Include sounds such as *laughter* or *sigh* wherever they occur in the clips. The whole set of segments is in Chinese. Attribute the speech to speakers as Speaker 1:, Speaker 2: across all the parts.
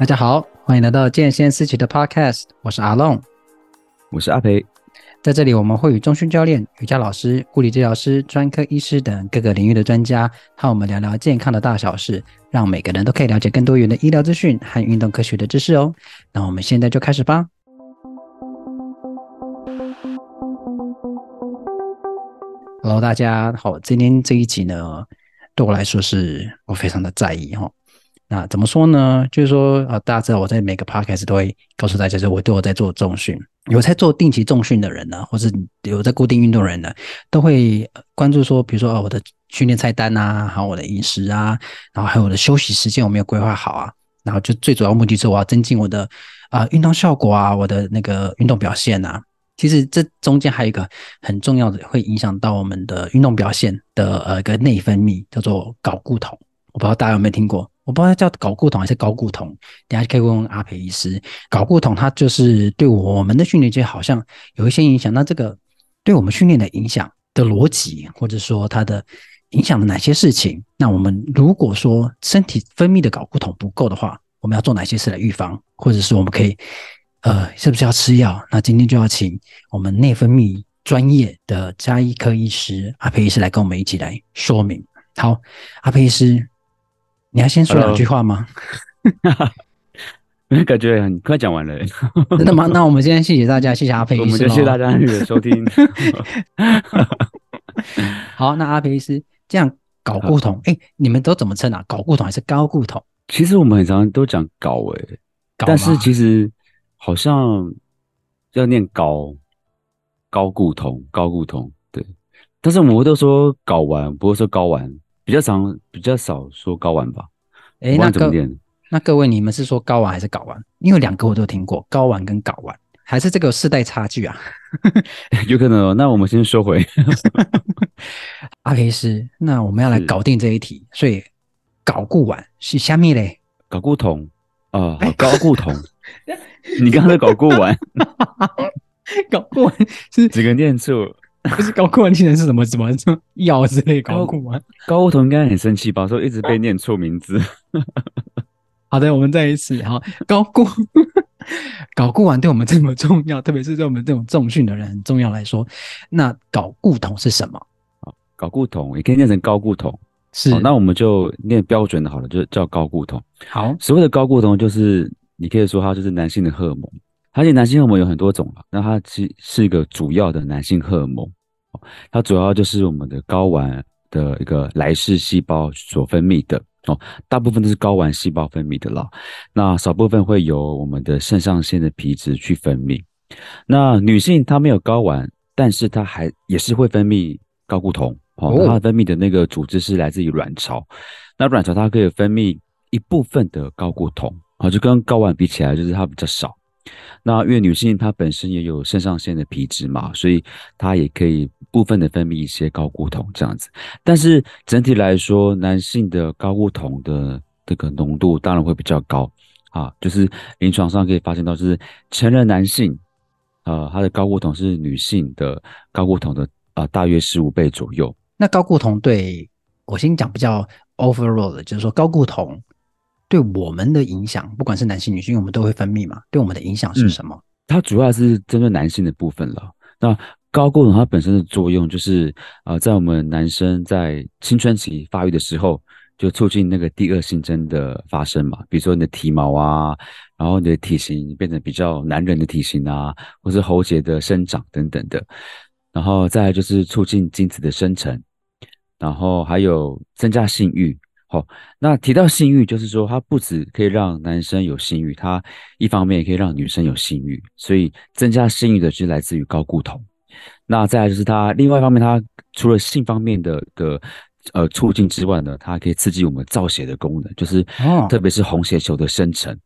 Speaker 1: 大家好，欢迎来到健先思齐的 Podcast，我是阿龙，
Speaker 2: 我是阿培，
Speaker 1: 在这里我们会与中训教练、瑜伽老师、物理治疗师、专科医师等各个领域的专家和我们聊聊健康的大小事，让每个人都可以了解更多元的医疗资讯和运动科学的知识哦。那我们现在就开始吧。Hello，大家好，今天这一集呢，对我来说是我非常的在意哈。那怎么说呢？就是说，啊，大家知道我在每个 podcast 都会告诉大家，就我都有在做重训，有在做定期重训的人呢，或是有在固定运动人呢，都会关注说，比如说啊，我的训练菜单啊，还有我的饮食啊，然后还有我的休息时间有没有规划好啊？然后就最主要目的是我要增进我的啊运动效果啊，我的那个运动表现啊。其实这中间还有一个很重要的，会影响到我们的运动表现的呃一个内分泌，叫做睾固酮。我不知道大家有没有听过。我不知道叫睾固酮还是睾固酮，等下可以问问阿培医师。睾固酮它就是对我们的训练就好像有一些影响。那这个对我们训练的影响的逻辑，或者说它的影响了哪些事情？那我们如果说身体分泌的睾固酮不够的话，我们要做哪些事来预防？或者是我们可以呃，是不是要吃药？那今天就要请我们内分泌专业的家医科医师阿培医师来跟我们一起来说明。好，阿培医师。你要先说两句话吗？*laughs*
Speaker 2: 没感觉很快讲完了。
Speaker 1: 真的吗？*laughs* 那我们今天谢谢大家，谢谢阿培医师。
Speaker 2: 我们就谢谢大家的收听。*laughs*
Speaker 1: 好，那阿培医师这样搞固酮，哎、欸，你们都怎么称啊？搞固酮还是高固酮？
Speaker 2: 其实我们很常都讲睾诶，但是其实好像要念高高固酮，高固酮对。但是我们都说睾丸，不会说睾丸。比较常比较少说睾丸吧？哎、欸，那各
Speaker 1: 那各位，你们是说睾丸还是睾丸？因为两个我都听过，睾丸跟睾丸，还是这个世代差距啊？*laughs*
Speaker 2: 有可能哦。那我们先收回。*laughs*
Speaker 1: 阿培医师，那我们要来搞定这一题。所以睾固丸是虾米嘞？
Speaker 2: 睾固酮啊，睾固酮。*laughs* 你刚才睾固丸，
Speaker 1: 睾固丸是
Speaker 2: 几个念错？*laughs*
Speaker 1: 不是高固丸，竟然是什么什么什么药之类高固丸？
Speaker 2: 高固酮应该很生气吧？说一直被念错名字。*laughs*
Speaker 1: 好的，我们再一次。好，高固 *laughs* 搞固丸对我们这么重要，特别是对我们这种重训的人很重要来说，那搞固酮是什么？
Speaker 2: 睾固酮也可以念成高固酮。是，那我们就念标准的好了，就叫高固酮。
Speaker 1: 好，
Speaker 2: 所谓的高固酮就是你可以说它就是男性的荷尔蒙。而且男性荷尔蒙有很多种啊，那它其是一个主要的男性荷尔蒙，它主要就是我们的睾丸的一个来势细胞所分泌的哦，大部分都是睾丸细胞分泌的啦，那少部分会由我们的肾上腺的皮质去分泌。那女性她没有睾丸，但是她还也是会分泌睾固酮哦，它分泌的那个组织是来自于卵巢，那卵巢它可以分泌一部分的睾固酮啊，就跟睾丸比起来，就是它比较少。那因为女性她本身也有肾上腺的皮质嘛，所以她也可以部分的分泌一些高固酮这样子。但是整体来说，男性的高固酮的这个浓度当然会比较高啊，就是临床上可以发现到，就是成人男性，呃，他的高固酮是女性的高固酮的啊、大约十五倍左右。
Speaker 1: 那高固酮对我先讲比较 overall 的，就是说高固酮。对我们的影响，不管是男性女性，我们都会分泌嘛。对我们的影响是什么？嗯，
Speaker 2: 它主要是针对男性的部分了。那睾固酮它本身的作用就是，呃，在我们男生在青春期发育的时候，就促进那个第二性征的发生嘛。比如说你的体毛啊，然后你的体型变成比较男人的体型啊，或是喉结的生长等等的。然后再来就是促进精子的生成，然后还有增加性欲。好，那提到性欲，就是说它不止可以让男生有性欲，它一方面也可以让女生有性欲，所以增加性欲的就是来自于高固酮。那再来就是它另外一方面，它除了性方面的个呃促进之外呢，它还可以刺激我们造血的功能，就是特别是红血球的生成。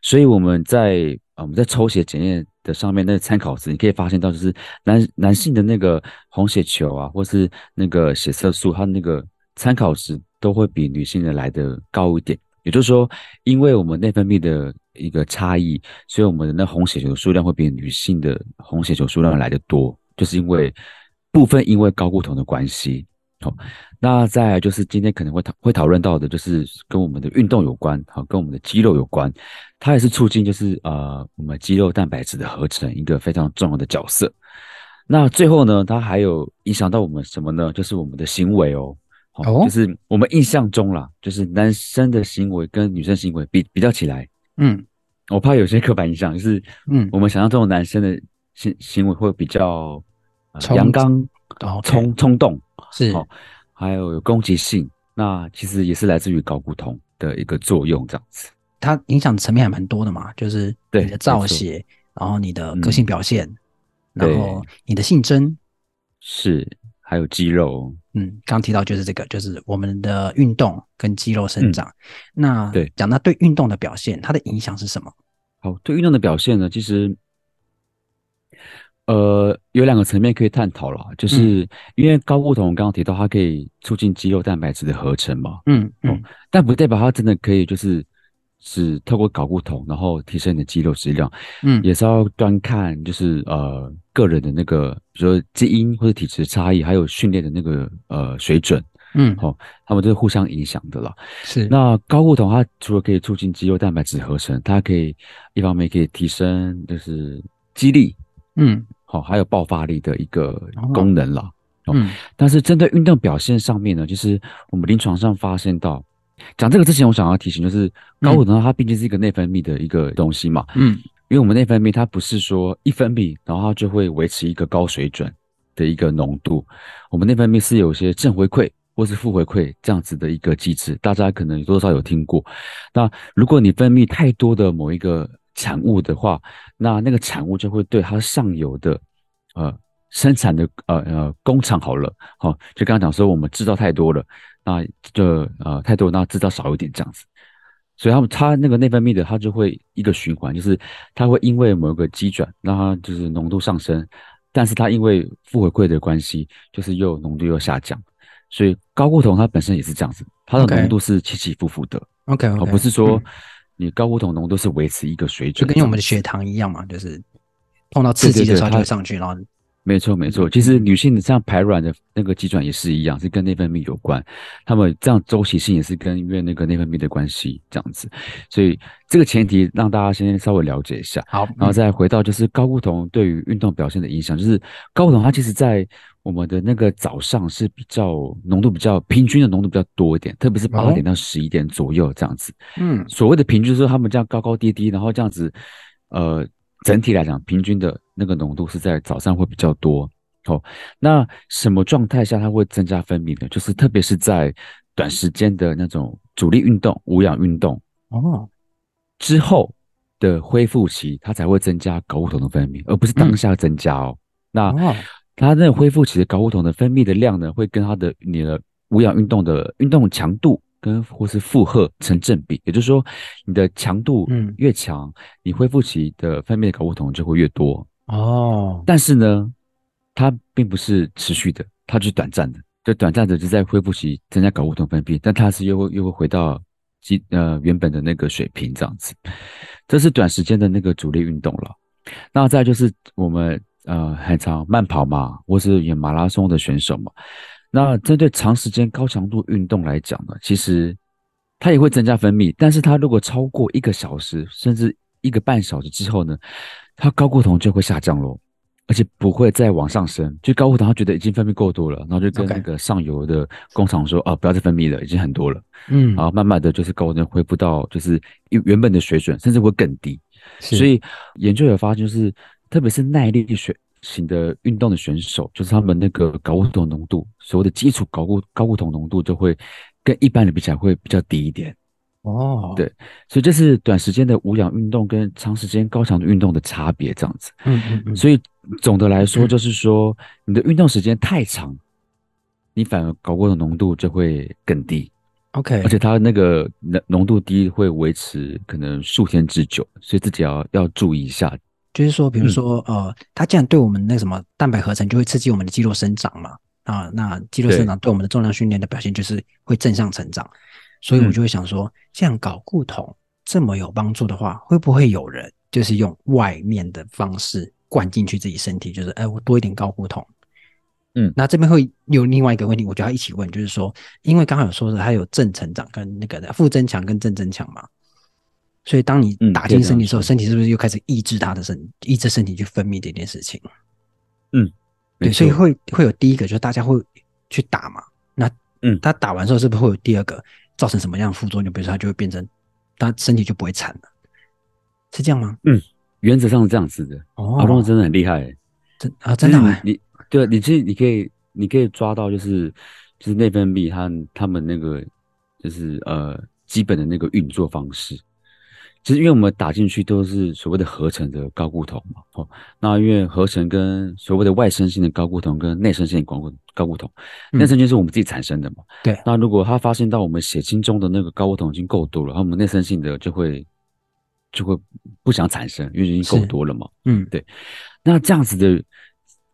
Speaker 2: 所以我们在啊我们在抽血检验的上面那个参考值，你可以发现到就是男男性的那个红血球啊，或是那个血色素，它那个参考值。都会比女性的来得高一点，也就是说，因为我们内分泌的一个差异，所以我们的那红血球数量会比女性的红血球数量来得多，就是因为部分因为高固酮的关系。好，那再来就是今天可能会讨会讨论到的，就是跟我们的运动有关，好，跟我们的肌肉有关，它也是促进就是呃我们肌肉蛋白质的合成一个非常重要的角色。那最后呢，它还有影响到我们什么呢？就是我们的行为哦，哦，就是我们印象中啦，就是男生的行为跟女生行为比比较起来，
Speaker 1: 嗯，
Speaker 2: 我怕有些刻板印象，就是嗯，我们想象中的男生的行行为会比较阳刚、冲冲动。
Speaker 1: 是，
Speaker 2: 哦，还有有攻击性，那其实也是来自于睾固酮的一个作用，这样子。
Speaker 1: 它影响层面还蛮多的嘛，就是你的造血，然后你的个性表现，嗯、然后你的性征，
Speaker 2: 是，还有肌肉。
Speaker 1: 嗯，刚提到就是这个，就是我们的运动跟肌肉生长。嗯、那
Speaker 2: 对，
Speaker 1: 讲到对运动的表现，它的影响是什么？
Speaker 2: 好，对运动的表现呢，其实。呃，有两个层面可以探讨了，就是因为高固酮刚刚提到它可以促进肌肉蛋白质的合成嘛，
Speaker 1: 嗯嗯、哦，
Speaker 2: 但不代表它真的可以就是只透过睾固酮然后提升你的肌肉质量，嗯，也是要端看就是呃个人的那个比如说基因或者体质差异，还有训练的那个呃水准，
Speaker 1: 嗯，
Speaker 2: 好、哦，他们都是互相影响的啦。
Speaker 1: 是，
Speaker 2: 那高固酮它除了可以促进肌肉蛋白质合成，它可以一方面可以提升就是肌力，
Speaker 1: 嗯。
Speaker 2: 好，还有爆发力的一个功能了。
Speaker 1: 哦、嗯，
Speaker 2: 但是针对运动表现上面呢，就是我们临床上发现到，讲这个之前，我想要提醒，就是睾固酮它毕竟是一个内分泌的一个东西嘛。
Speaker 1: 嗯，
Speaker 2: 因为我们内分泌它不是说一分泌，然后它就会维持一个高水准的一个浓度。我们内分泌是有些正回馈或是负回馈这样子的一个机制，大家可能多少有听过。那如果你分泌太多的某一个产物的话，那那个产物就会对它上游的，呃，生产的呃呃工厂好了，好、哦，就刚刚讲说我们制造太多了，那就呃太多，那制造少一点这样子，所以他们他那个内分泌的，它就会一个循环，就是它会因为某个机转，让它就是浓度上升，但是它因为负回馈的关系，就是又浓度又下降，所以高固酮它本身也是这样子，它的浓度是起起伏伏的
Speaker 1: ，OK，而、okay, okay,
Speaker 2: 不是说。嗯。你高固酮浓度是维持一个水准，
Speaker 1: 就跟我们的血糖一样嘛，就是碰到刺激的时候就会上去，然后
Speaker 2: 没错没错。其实女性的这样排卵的那个机转也是一样，是跟内分泌有关。她们这样周期性也是跟因为那个内分泌的关系这样子。所以这个前提让大家先稍微了解一下，
Speaker 1: 好，
Speaker 2: 然后再回到就是高固酮对于运动表现的影响，就是高固酮它其实在。我们的那个早上是比较浓度比较平均的浓度比较多一点，特别是八点到十一点左右这样子。
Speaker 1: 嗯，
Speaker 2: 所谓的平均就是说他们这样高高低低，然后这样子，呃，整体来讲平均的那个浓度是在早上会比较多。哦，那什么状态下它会增加分泌呢？就是特别是在短时间的那种阻力运动、无氧运动
Speaker 1: 哦
Speaker 2: 之后的恢复期，它才会增加睾固酮的分泌，而不是当下增加哦。嗯、那。它那个恢复期的睾固酮的分泌的量呢，会跟它的你的无氧运动的运动强度跟或是负荷成正比，也就是说，你的强度嗯越强，嗯、你恢复期的分泌的睾固酮就会越多
Speaker 1: 哦。
Speaker 2: 但是呢，它并不是持续的，它就是短暂的，就短暂的就在恢复期增加睾固酮分泌，但它是又会又会回到基呃原本的那个水平这样子。这是短时间的那个主力运动了。那再就是我们。呃，很长慢跑嘛，或是演马拉松的选手嘛。那针对长时间高强度运动来讲呢，其实它也会增加分泌，但是它如果超过一个小时甚至一个半小时之后呢，它睾固酮就会下降咯，而且不会再往上升。就睾固酮它觉得已经分泌够多了，然后就跟那个上游的工厂说啊，不要再分泌了，已经很多了。
Speaker 1: 嗯，
Speaker 2: 然后慢慢的就是睾固酮恢复到就是原本的水准，甚至会更低。所以研究有发现就是。特别是耐力选型的运动的选手，就是他们那个睾固酮浓度，所谓的基础睾固睾固酮浓度就会跟一般人比起来会比较低一点。
Speaker 1: 哦，
Speaker 2: 对，所以这是短时间的无氧运动跟长时间高强度运动的差别，这样子。
Speaker 1: 嗯嗯嗯。
Speaker 2: 所以总的来说，就是说你的运动时间太长，你反而睾固酮浓度就会更低。
Speaker 1: OK，
Speaker 2: 而且它那个浓浓度低会维持可能数天之久，所以自己要要注意一下。
Speaker 1: 就是说，比如说，嗯、呃，它既然对我们那什么蛋白合成，就会刺激我们的肌肉生长嘛。啊，那肌肉生长对我们的重量训练的表现就是会正向成长。所以我就会想说，这样搞固酮这么有帮助的话，会不会有人就是用外面的方式灌进去自己身体？就是，哎，我多一点高固酮，嗯，那这边会有另外一个问题，我觉得要一起问，就是说，因为刚刚有说的，它有正成长跟那个的负增强跟正增强嘛，所以当你打进身体的时候，身体是不是又开始抑制它的身，抑制身体去分泌这件事情？
Speaker 2: 嗯，
Speaker 1: 对，所以会会有第一个，就是大家会去打嘛，那嗯，他打完之后是不是会有第二个造成什么样的副作用？比如说，他就会变成他身体就不会产了，是这样吗？
Speaker 2: 嗯，原则上是这样子的。哦，阿龙真的很厉害，
Speaker 1: 真啊，真的
Speaker 2: 你。对，你其实你可以，你可以抓到，就是就是内分泌它他们那个就是呃基本的那个运作方式。其实因为我们打进去都是所谓的合成的高固酮嘛，哦，那因为合成跟所谓的外生性的高固酮跟内生性的高固高固酮，内生性是我们自己产生的嘛。
Speaker 1: 对。
Speaker 2: 那如果他发现到我们血清中的那个高固酮已经够多了，我们内生性的就会就会不想产生，因为已经够多了嘛。嗯，对。那这样子的。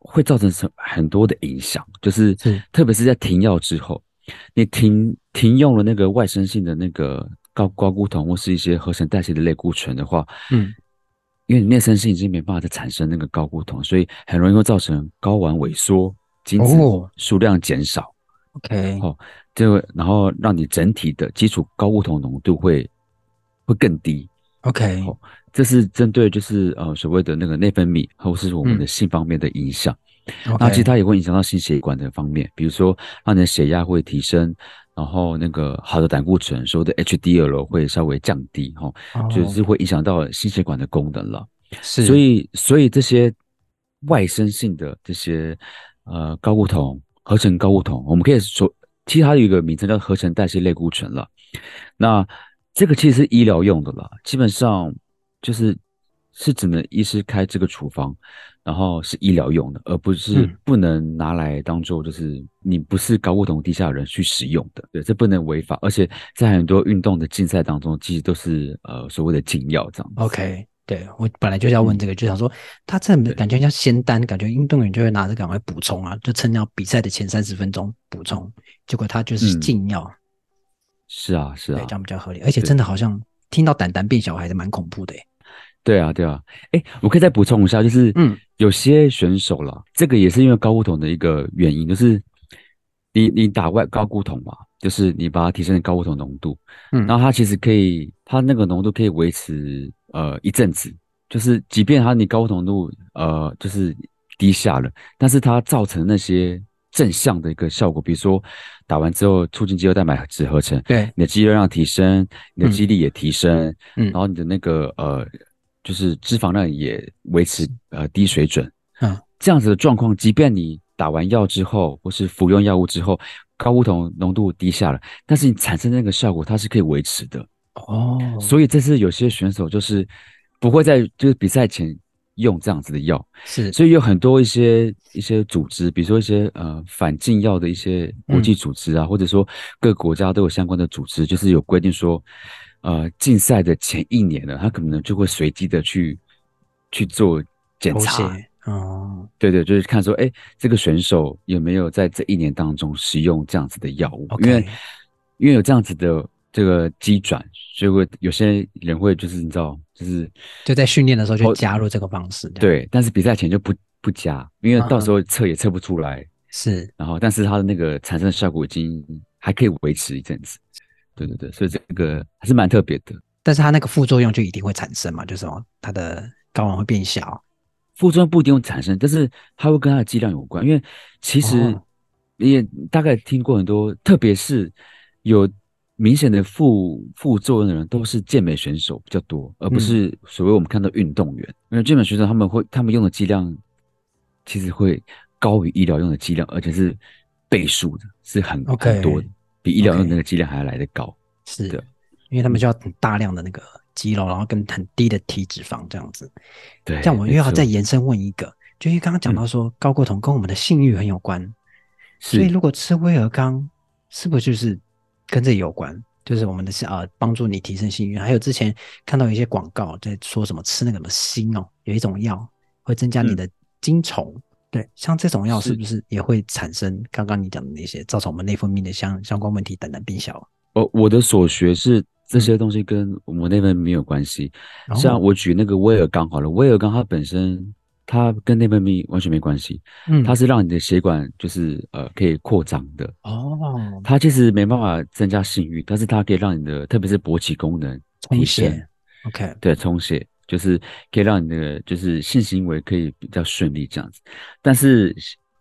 Speaker 2: 会造成什很多的影响，就是特别是在停药之后，你停停用了那个外生性的那个高高固酮或是一些合成代谢的类固醇的话，嗯，因为你内生性已经没办法再产生那个高固酮，所以很容易会造成睾丸萎缩，精子数量减少。哦、
Speaker 1: OK，
Speaker 2: 好，就会然后让你整体的基础高固酮浓度会会更低。
Speaker 1: OK，
Speaker 2: 好。这是针对就是呃所谓的那个内分泌或是我们的性方面的影响，嗯、那其实它也会影响到心血管的方面，比如说让你的血压会提升，然后那个好的胆固醇，所谓的 HDL 会稍微降低哈，哦、就是会影响到心血管的功能了。
Speaker 1: 是，
Speaker 2: 所以所以这些外生性的这些呃高固酮、合成高固酮，我们可以说其实它有一个名称叫合成代谢类固醇了。那这个其实是医疗用的了，基本上。就是是只能医师开这个处方，然后是医疗用的，而不是不能拿来当做就是你不是搞不同地下的人去使用的。对，这不能违法，而且在很多运动的竞赛当中，其实都是呃所谓的禁药这样。
Speaker 1: OK，对，我本来就是要问这个，嗯、就想说他这感觉像仙丹，感觉运动员就会拿着赶快补充啊，就趁要比赛的前三十分钟补充，结果他就是禁药。
Speaker 2: 是啊，是啊，
Speaker 1: 对，这样比较合理，而且真的好像听到胆胆变小还是蛮恐怖的。
Speaker 2: 对啊，对啊，哎，我可以再补充一下，就是，嗯，有些选手啦，嗯、这个也是因为睾固酮的一个原因，就是你你打外高固酮嘛，就是你把它提升睾固酮浓度，嗯，然后它其实可以，它那个浓度可以维持呃一阵子，就是即便它你高固酮浓度呃就是低下了，但是它造成那些正向的一个效果，比如说打完之后促进肌肉蛋白质合成，
Speaker 1: 对，
Speaker 2: 你的肌肉量提升，你的肌力也提升，嗯，然后你的那个呃。就是脂肪量也维持呃低水准，嗯，这样子的状况，即便你打完药之后，或是服用药物之后，睾固酮浓度低下了，但是你产生那个效果，它是可以维持的哦。所以这次有些选手就是不会在就是比赛前用这样子的药，
Speaker 1: 是。
Speaker 2: 所以有很多一些一些组织，比如说一些呃反禁药的一些国际组织啊，嗯、或者说各个国家都有相关的组织，就是有规定说。呃，竞赛的前一年呢，他可能就会随机的去去做检查，哦，对对，就是看说，哎，这个选手有没有在这一年当中使用这样子的药物？Okay. 因为因为有这样子的这个机转，所以会有些人会就是你知道，就是
Speaker 1: 就在训练的时候就加入这个方式，
Speaker 2: 对，但是比赛前就不不加，因为到时候测也测不出来，
Speaker 1: 是，
Speaker 2: 然后但是它的那个产生的效果已经还可以维持一阵子。对对对，所以这个还是蛮特别的。
Speaker 1: 但是它那个副作用就一定会产生嘛？就是什么，它的睾丸会变小。
Speaker 2: 副作用不一定会产生，但是它会跟它的剂量有关。因为其实你也大概听过很多，哦、特别是有明显的副副作用的人，都是健美选手比较多，而不是所谓我们看到运动员。嗯、因为健美选手他们会他们用的剂量其实会高于医疗用的剂量，而且是倍数的，是.很多的。比医疗用的那个剂量还要来得高是的，
Speaker 1: 因为他们需要很大量的那个肌肉，然后跟很低的体脂肪这样子。
Speaker 2: 对，
Speaker 1: 这样我又要再延伸问一个，就因为刚刚讲到说睾固酮跟我们的性欲很有关，嗯、所以如果吃威尔刚，是不是就是跟这有关？就是我们的是啊，帮助你提升性欲。还有之前看到有一些广告在说什么吃那个什么锌哦，有一种药会增加你的精虫。嗯对，像这种药是不是也会产生刚刚你讲的那些，造成我们内分泌的相相关问题，等等变小？
Speaker 2: 哦，我的所学是这些东西跟我们内分泌没有关系。嗯、像我举那个威尔刚好了，威尔刚它本身它跟内分泌完全没关系。嗯，它是让你的血管就是呃可以扩张的。哦，它其实没办法增加性欲，但是它可以让你的特别是勃起功能提升。
Speaker 1: OK，
Speaker 2: 对，充血就是可以让你的就是性行为可以比较顺利这样子。但是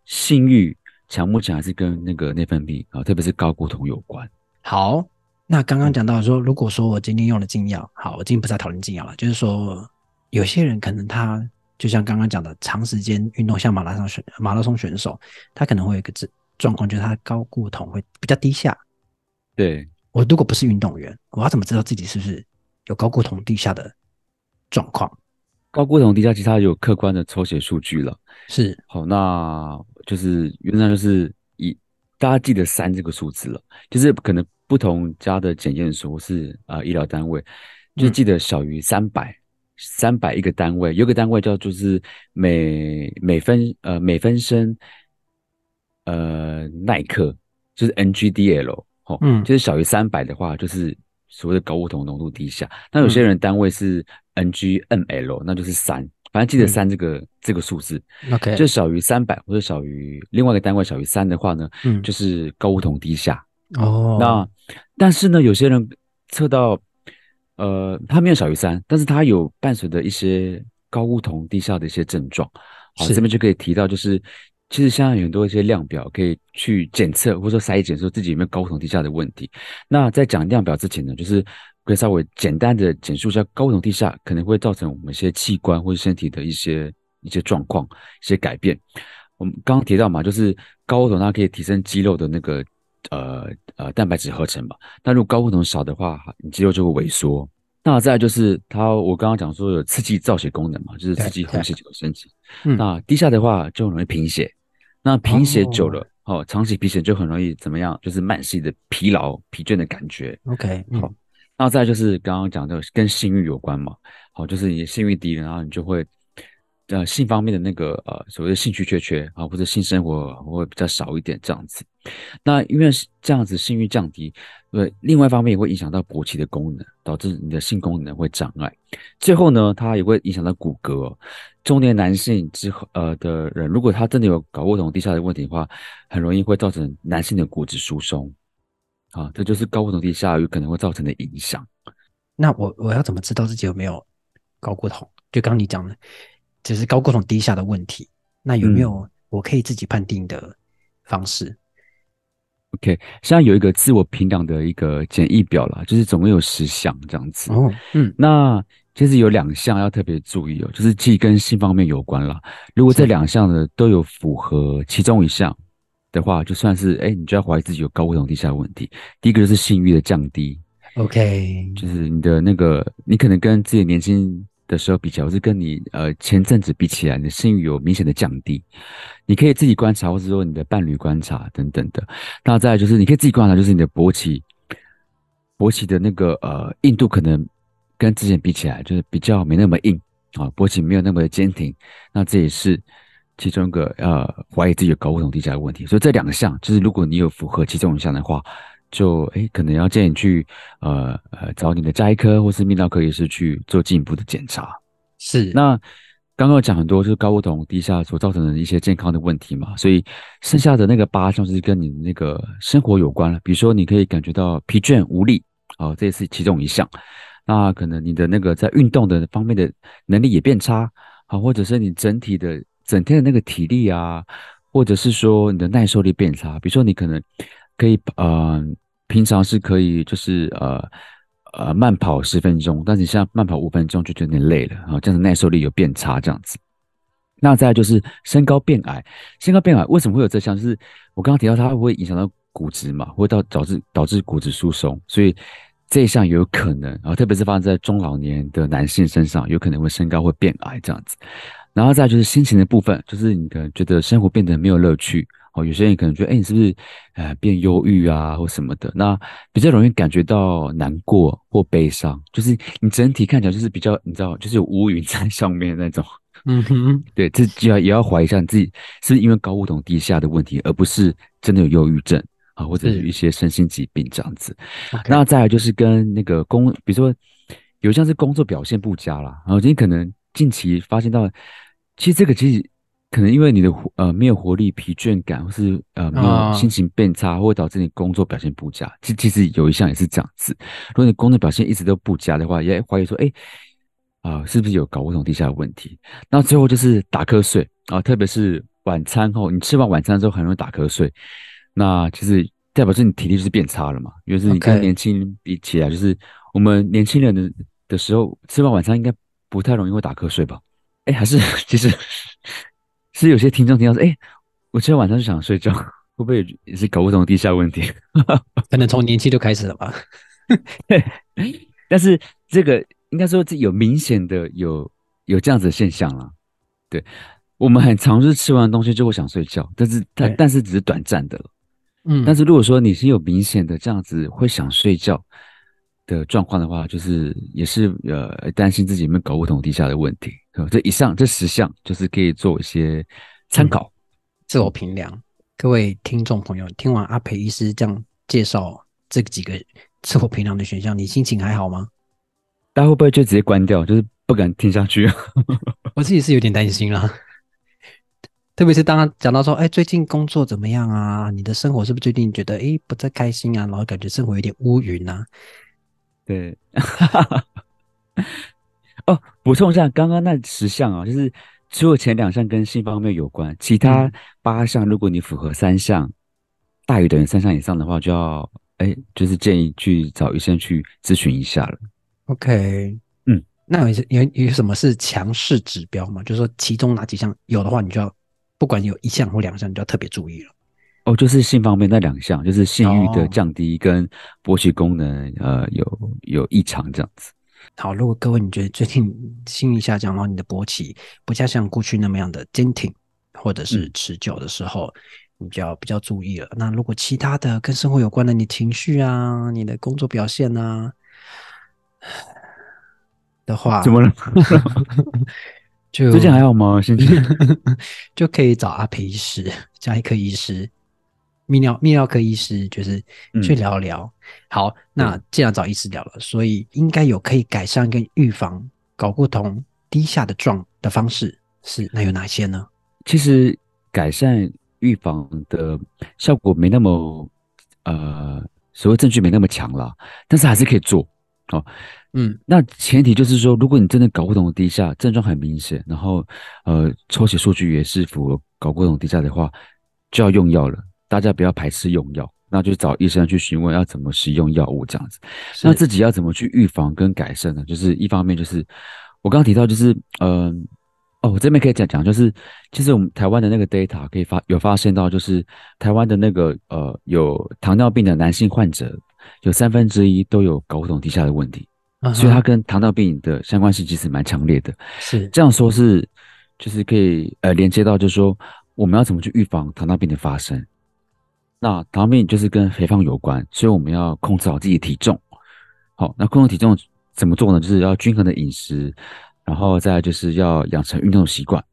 Speaker 2: 性欲强不强还是跟那个内分泌啊，特别是高固酮有关。
Speaker 1: 好。那刚刚讲到说，如果说我今天用了禁药，好，我今天不是在讨论禁药了，就是说有些人可能他就像刚刚讲的，长时间运动，像马拉松选马拉松选手，他可能会有一个状状况，就是他高固酮会比较低下。
Speaker 2: 对，
Speaker 1: 我如果不是运动员，我要怎么知道自己是不是有高固酮低下的状况？
Speaker 2: 高估同低价，其实它有客观的抽血数据了。
Speaker 1: 是，
Speaker 2: 好，那就是原来就是以大家记得三这个数字了，就是可能。不同家的检验所是啊、呃，医疗单位就记得小于三百，三百一个单位，有个单位叫做是每每分呃每分升呃奈克，就是 NGDL 哦，嗯，就是小于三百的话，就是所谓的睾固酮浓度低下。那有些人单位是 NGML，那就是三，反正记得三这个、嗯、这个数字
Speaker 1: ，OK，
Speaker 2: 就小于三百或者小于另外一个单位小于三的话呢，嗯，就是睾固酮低下。
Speaker 1: 哦，
Speaker 2: 那但是呢，有些人测到，呃，他没有小于三，但是他有伴随的一些睾固酮低下的一些症状，好，这边就可以提到，就是其实现在有很多一些量表可以去检测或者说筛检，说自己有没有睾固酮低下的问题。那在讲量表之前呢，就是可以稍微简单的简述一下睾固酮低下可能会造成我们一些器官或者身体的一些一些状况、一些改变。我们刚刚提到嘛，就是睾固酮它可以提升肌肉的那个。呃呃，蛋白质合成嘛。那如果睾固酮少的话，你肌肉就会萎缩。那再来就是它，我刚刚讲说有刺激造血功能嘛，就是刺激红血球升级。那低下的话就很容易贫血。那贫血久了，哦，哦，长期贫血就很容易怎么样？就是慢性的疲劳、疲倦的感觉。
Speaker 1: OK，
Speaker 2: 好。那再就是刚刚讲的跟性欲有关嘛。好，就是你性欲低了，然后你就会。呃，性方面的那个呃，所谓的兴趣缺缺啊，或者性生活会比较少一点这样子。那因为这样子性欲降低，对，另外一方面也会影响到勃起的功能，导致你的性功能会障碍。最后呢，它也会影响到骨骼。中年男性之后呃的人，如果他真的有睾固酮低下的问题的话，很容易会造成男性的骨质疏松。啊，这就是睾固酮低下有可能会造成的影响。
Speaker 1: 那我我要怎么知道自己有没有睾固酮？就刚你讲的。只是睾固酮低下的问题，那有没有我可以自己判定的方式？嗯
Speaker 2: ？OK，现在有一个自我评量的一个简易表啦，就是总共有十项这样子。
Speaker 1: 哦，嗯，
Speaker 2: 那其实有两项要特别注意哦，就是既跟性方面有关啦。如果这两项呢都有符合其中一项的话，就算是哎，你就要怀疑自己有睾固酮低下的问题。第一个就是性欲的降低
Speaker 1: ，OK，
Speaker 2: 就是你的那个，你可能跟自己年轻。的时候比较，或是跟你呃前阵子比起来，你的性欲有明显的降低。你可以自己观察，或是说你的伴侣观察等等的。那再就是你可以自己观察，就是你的勃起，勃起的那个呃硬度可能跟之前比起来，就是比较没那么硬啊，勃起没有那么的坚挺。那这也是其中一个呃怀疑自己有睾固酮低下的问题。所以这两项，就是如果你有符合其中一项的话。就诶，可能要建议你去呃呃找你的家医科或是泌尿科医师去做进一步的检查。
Speaker 1: 是，
Speaker 2: 那刚刚讲很多就是睾固酮低下所造成的一些健康的问题嘛，所以剩下的那个八项是跟你那个生活有关了。比如说你可以感觉到疲倦无力，好，这也是其中一项。那可能你的那个在运动的方面的能力也变差，好，或者是你整体的整天的那个体力啊，或者是说你的耐受力变差。比如说你可能可以呃。平常是可以，就是呃呃慢跑十分钟，但是你现在慢跑五分钟就觉得有点累了，啊这样子耐受力有变差这样子。那再来就是身高变矮，身高变矮为什么会有这项？就是我刚刚提到它会影响到骨质嘛，会到导致导致骨质疏松，所以这一项也有可能，啊特别是发生在中老年的男性身上，有可能会身高会变矮这样子。然后再就是心情的部分，就是你可能觉得生活变得没有乐趣。哦，有些人可能觉得，哎，你是不是呃变忧郁啊，或什么的？那比较容易感觉到难过或悲伤，就是你整体看起来就是比较，你知道，就是有乌云 *laughs* 在上面那种。
Speaker 1: 嗯哼，
Speaker 2: 对，这就要也要怀疑一下你自己是不是因为睾固酮低下的问题，而不是真的有忧郁症啊，或者是一些身心疾病这样子。那再来就是跟那个工，比如说有像是工作表现不佳啦，然后你可能近期发现到。其实这个其实可能因为你的呃没有活力、疲倦感，或是呃没有心情变差，会导致你工作表现不佳。其其实有一项也是这样子，如果你工作表现一直都不佳的话，也怀疑说，哎，啊、呃，是不是有搞不懂地下的问题？那最后就是打瞌睡啊，特别是晚餐后，你吃完晚餐之后很容易打瞌睡，那其实代表是你体力就是变差了嘛，因为是你跟年轻人比起来，就是我们年轻人的的时候吃完晚餐应该不太容易会打瞌睡吧？哎，还是 *laughs* 其实是有些听众听到说，哎，我今天晚上就想睡觉，会不会也是搞不懂地下问题？*laughs*
Speaker 1: 可能从年轻就开始了吧。
Speaker 2: 对，但是这个应该说这有明显的有有这样子的现象了。对，我们很常是吃完东西就会想睡觉，但是但但是只是短暂的。嗯，但是如果说你是有明显的这样子会想睡觉的状况的话，就是也是呃担心自己有没有搞不懂地下的问题。这以上这十项就是可以做一些参考，嗯、
Speaker 1: 自我评量。各位听众朋友，听完阿培医师这样介绍这几个自我评量的选项，你心情还好吗？
Speaker 2: 大家会不会就直接关掉，就是不敢听下去？*laughs*
Speaker 1: 我自己是有点担心啦，特别是当他讲到说，哎，最近工作怎么样啊？你的生活是不是最近觉得哎不太开心啊？然后感觉生活有点乌云啊？
Speaker 2: 对。*laughs* 哦，补充一下，刚刚那十项啊，就是除了前两项跟性方面有关，其他八项，如果你符合三项，大于等于三项以上的话，就要哎，就是建议去找医生去咨询一下了。
Speaker 1: OK，嗯，那有有有什么是强势指标吗？就是说，其中哪几项有的话，你就要不管有一项或两项，你就要特别注意了。
Speaker 2: 哦，就是性方面那两项，就是性欲的降低跟勃起功能、哦、呃有有异常这样子。
Speaker 1: 好，如果各位你觉得最近心理下降，然后你的勃起不再像过去那么样的坚挺或者是持久的时候，嗯、你就要比较注意了。那如果其他的跟生活有关的，你情绪啊，你的工作表现啊的话，
Speaker 2: 怎么了？*laughs* 就最近还好吗？现在 *laughs*
Speaker 1: 就可以找阿培医师，加一颗医师。泌尿泌尿科医师就是去聊聊。嗯、好，那既然找医师聊了，所以应该有可以改善跟预防睾固酮低下的状的方式是那有哪些呢？
Speaker 2: 其实改善预防的效果没那么呃，所谓证据没那么强啦，但是还是可以做哦。嗯，那前提就是说，如果你真的睾固酮低下，症状很明显，然后呃抽血数据也是符合睾固酮低下的话，就要用药了。大家不要排斥用药，那就找医生去询问要怎么使用药物这样子。那自己要怎么去预防跟改善呢？就是一方面就是我刚刚提到，就是嗯、呃，哦，我这边可以讲讲，就是其实我们台湾的那个 data 可以发有发现到，就是台湾的那个呃有糖尿病的男性患者有三分之一都有睾固酮低下的问题，uh. 所以它跟糖尿病的相关性其实蛮强烈的。是这样说是就是可以呃连接到，就是说我们要怎么去预防糖尿病的发生？那糖尿病就是跟肥胖有关，所以我们要控制好自己的体重。好，那控制体重怎么做呢？就是要均衡的饮食，然后再就是要养成运动习惯，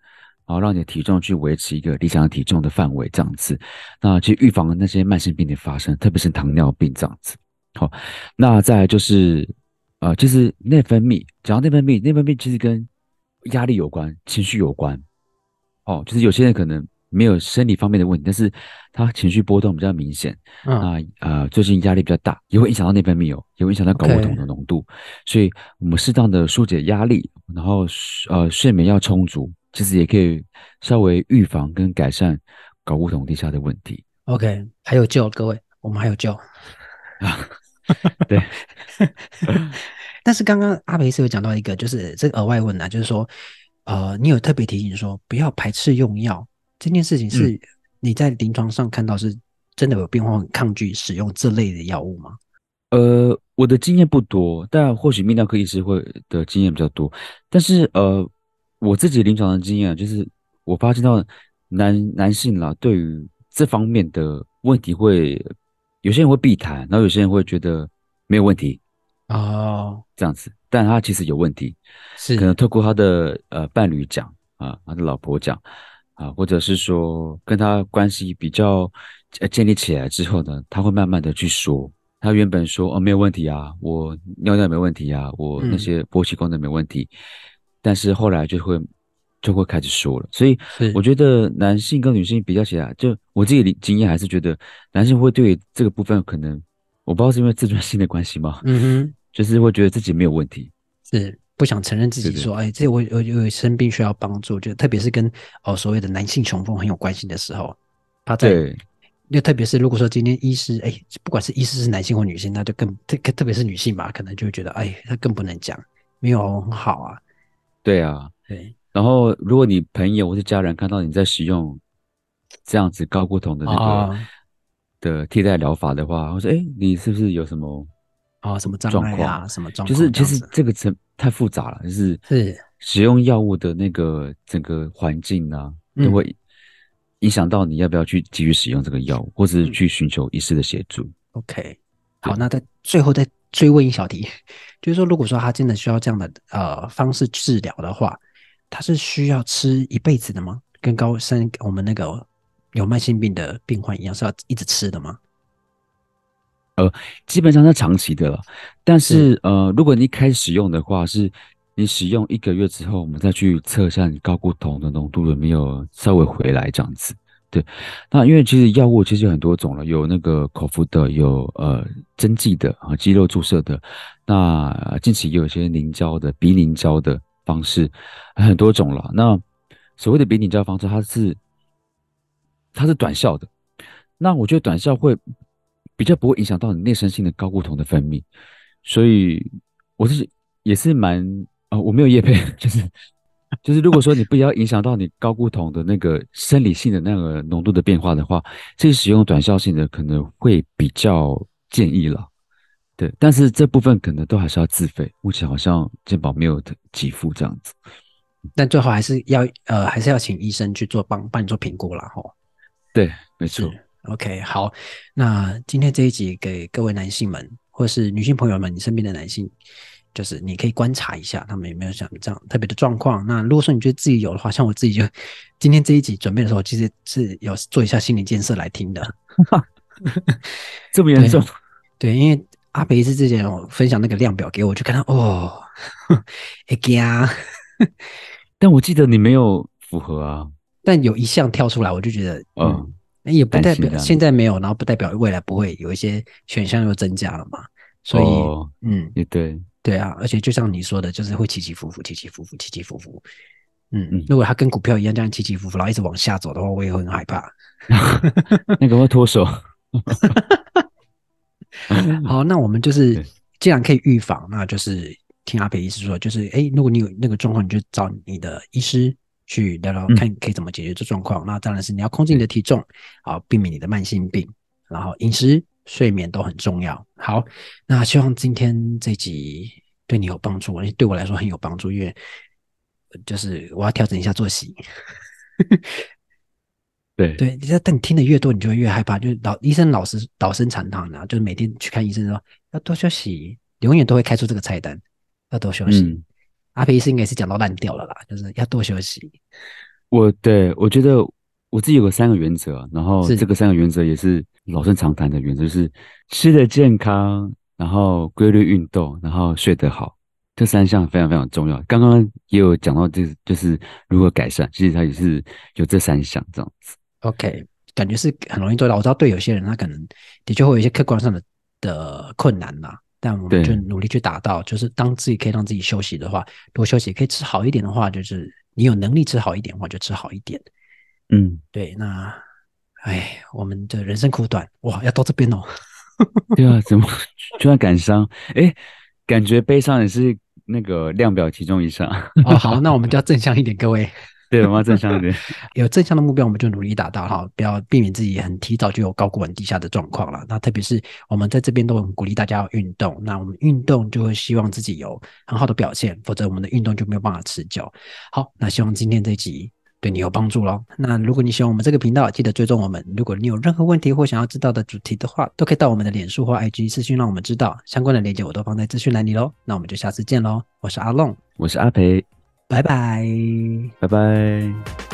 Speaker 2: 然后让你的体重去维持一个理想的体重的范围，这样子，那去预防那些慢性病的发生，特别是糖尿病这样子。好，那再来就是呃，就是内分泌，讲到内分泌，内分泌其实跟压力有关，情绪有关。哦，就是有些人可能。没有生理方面的问题，但是他情绪波动比较明显，啊啊、嗯呃，最近压力比较大，也会影响到内分泌哦，也会影响到睾固酮的浓度.所以我们适当的疏解压力，然后呃睡眠要充足，其实也可以稍微预防跟改善睾固酮低下的问题。
Speaker 1: OK，还有救，各位，我们还有救啊，*laughs*
Speaker 2: 对。*laughs*
Speaker 1: 但是刚刚阿培是有讲到一个，就是这个额外问啊，就是说，呃，你有特别提醒说不要排斥用药。这件事情是你在临床上看到是真的有病患很抗拒使用这类的药物吗？
Speaker 2: 呃，我的经验不多，但或许泌尿科医师会的经验比较多。但是呃，我自己临床的经验就是，我发现到男男性啦，对于这方面的问题会有些人会避谈，然后有些人会觉得没有问题哦，这样子，但他其实有问题，是可能透过他的呃伴侣讲啊，他的老婆讲。啊，或者是说跟他关系比较呃建立起来之后呢，他会慢慢的去说，他原本说哦没有问题啊，我尿尿没问题啊，我那些勃起功能没问题，嗯、但是后来就会就会开始说了。所以我觉得男性跟女性比较起来，就我自己的经验还是觉得男性会对这个部分可能，我不知道是因为自尊心的关系吗？
Speaker 1: 嗯哼，
Speaker 2: 就是会觉得自己没有问题，
Speaker 1: 是不想承认自己说，哎，这我我有生病需要帮助，就特别是跟哦所谓的男性雄风很有关系的时候，他在。就特别是如果说今天医师，哎，不管是医师是男性或女性，那就更特特别是女性吧，可能就会觉得，哎，他更不能讲，没有很好啊。
Speaker 2: 对啊，
Speaker 1: 对。
Speaker 2: 然后，如果你朋友或是家人看到你在使用这样子高过同的那个、哦、的替代疗法的话，或者哎，你是不是有什么
Speaker 1: 啊、哦、什么状况啊？什么状况？
Speaker 2: 就是其实这个层太复杂了，就是是使用药物的那个整个环境啊，都会。影响到你要不要去继续使用这个药物，或者是去寻求医师的协助。
Speaker 1: 嗯、OK，好，那在最后再追问一小题，就是说，如果说他真的需要这样的呃方式治疗的话，他是需要吃一辈子的吗？跟高山我们那个有慢性病的病患一样，是要一直吃的吗？
Speaker 2: 呃，基本上是长期的了，但是，是呃，如果你一开始使用的话是。你使用一个月之后，我们再去测一下你高固酮的浓度有没有稍微回来，这样子。对，那因为其实药物其实有很多种了，有那个口服的，有呃针剂的啊，肌肉注射的。那近期也有一些凝胶的、鼻凝胶的方式，很多种了。那所谓的鼻凝胶方式，它是它是短效的。那我觉得短效会比较不会影响到你内生性的高固酮的分泌，所以我是也是蛮。啊、哦，我没有叶配，*laughs* 就是就是，如果说你不要影响到你高固酮的那个生理性的那个浓度的变化的话，这使用短效性的可能会比较建议了。对，但是这部分可能都还是要自费，目前好像健保没有的给付这样子。
Speaker 1: 但最后还是要呃，还是要请医生去做帮帮你做评估了哈。
Speaker 2: 对，没错。
Speaker 1: OK，好，那今天这一集给各位男性们或是女性朋友们，你身边的男性。就是你可以观察一下他们有没有像这样特别的状况。那如果说你觉得自己有的话，像我自己就今天这一集准备的时候，其实是有做一下心理建设来听的。*laughs*
Speaker 2: 这么严重？*laughs*
Speaker 1: 对，因为阿培是之前我分享那个量表给我，就看到哦，*laughs* 哎呀，
Speaker 2: 但我记得你没有符合啊。
Speaker 1: 但有一项跳出来，我就觉得，嗯，嗯也不代表现在没有，然后不代表未来不会有一些选项又增加了嘛。所以，
Speaker 2: 哦、
Speaker 1: 嗯，
Speaker 2: 也对。
Speaker 1: 对啊，而且就像你说的，就是会起起伏伏，起起伏伏，起起伏伏。嗯嗯，如果它跟股票一样这样起起伏伏，然后一直往下走的话，我也会很害怕。*laughs*
Speaker 2: 那个会脱手。*laughs*
Speaker 1: 好，那我们就是既然可以预防，那就是听阿培医师说，就是哎，如果你有那个状况，你就找你的医师去聊聊，看可以怎么解决这状况。嗯、那当然是你要控制你的体重，好避免你的慢性病，然后饮食。睡眠都很重要。好，那希望今天这集对你有帮助，而且对我来说很有帮助，因为就是我要调整一下作息。*laughs*
Speaker 2: 对
Speaker 1: 对，你但你听的越多，你就会越害怕。就是老医生老是老生常谈的，就是每天去看医生说要多休息，永远都会开出这个菜单，要多休息。嗯、阿培医师应该是讲到烂掉了啦，就是要多休息。
Speaker 2: 我对我觉得我自己有个三个原则，然后这个三个原则也是。老生常谈的原则是吃的健康，然后规律运动，然后睡得好，这三项非常非常重要。刚刚也有讲到，这就是如何改善，其实它也是有这三项这样子。
Speaker 1: OK，感觉是很容易做到。我知道对有些人他可能的确会有一些客观上的的困难嘛，但我们就努力去达到。就是当自己可以让自己休息的话，多休息可以吃好一点的话，就是你有能力吃好一点的话，就吃好一点。
Speaker 2: 嗯，
Speaker 1: 对，那。哎，我们的人生苦短哇，要到这边哦。*laughs*
Speaker 2: 对啊，怎么突然感伤？哎，感觉悲伤也是那个量表其中一项。
Speaker 1: 哦，好，那我们就要正向一点，各位。
Speaker 2: 对，我们要正向一点。*laughs*
Speaker 1: 有正向的目标，我们就努力达到哈，不要避免自己很提早就有睾固酮低下的状况了。那特别是我们在这边都很鼓励大家要运动，那我们运动就会希望自己有很好的表现，否则我们的运动就没有办法持久。好，那希望今天这一集。对你有帮助喽。那如果你喜欢我们这个频道，记得追踪我们。如果你有任何问题或想要知道的主题的话，都可以到我们的脸书或 IG 私讯让我们知道。相关的链接我都放在资讯栏里喽。那我们就下次见喽。我是阿龙，
Speaker 2: 我是阿培，
Speaker 1: 拜拜，
Speaker 2: 拜拜。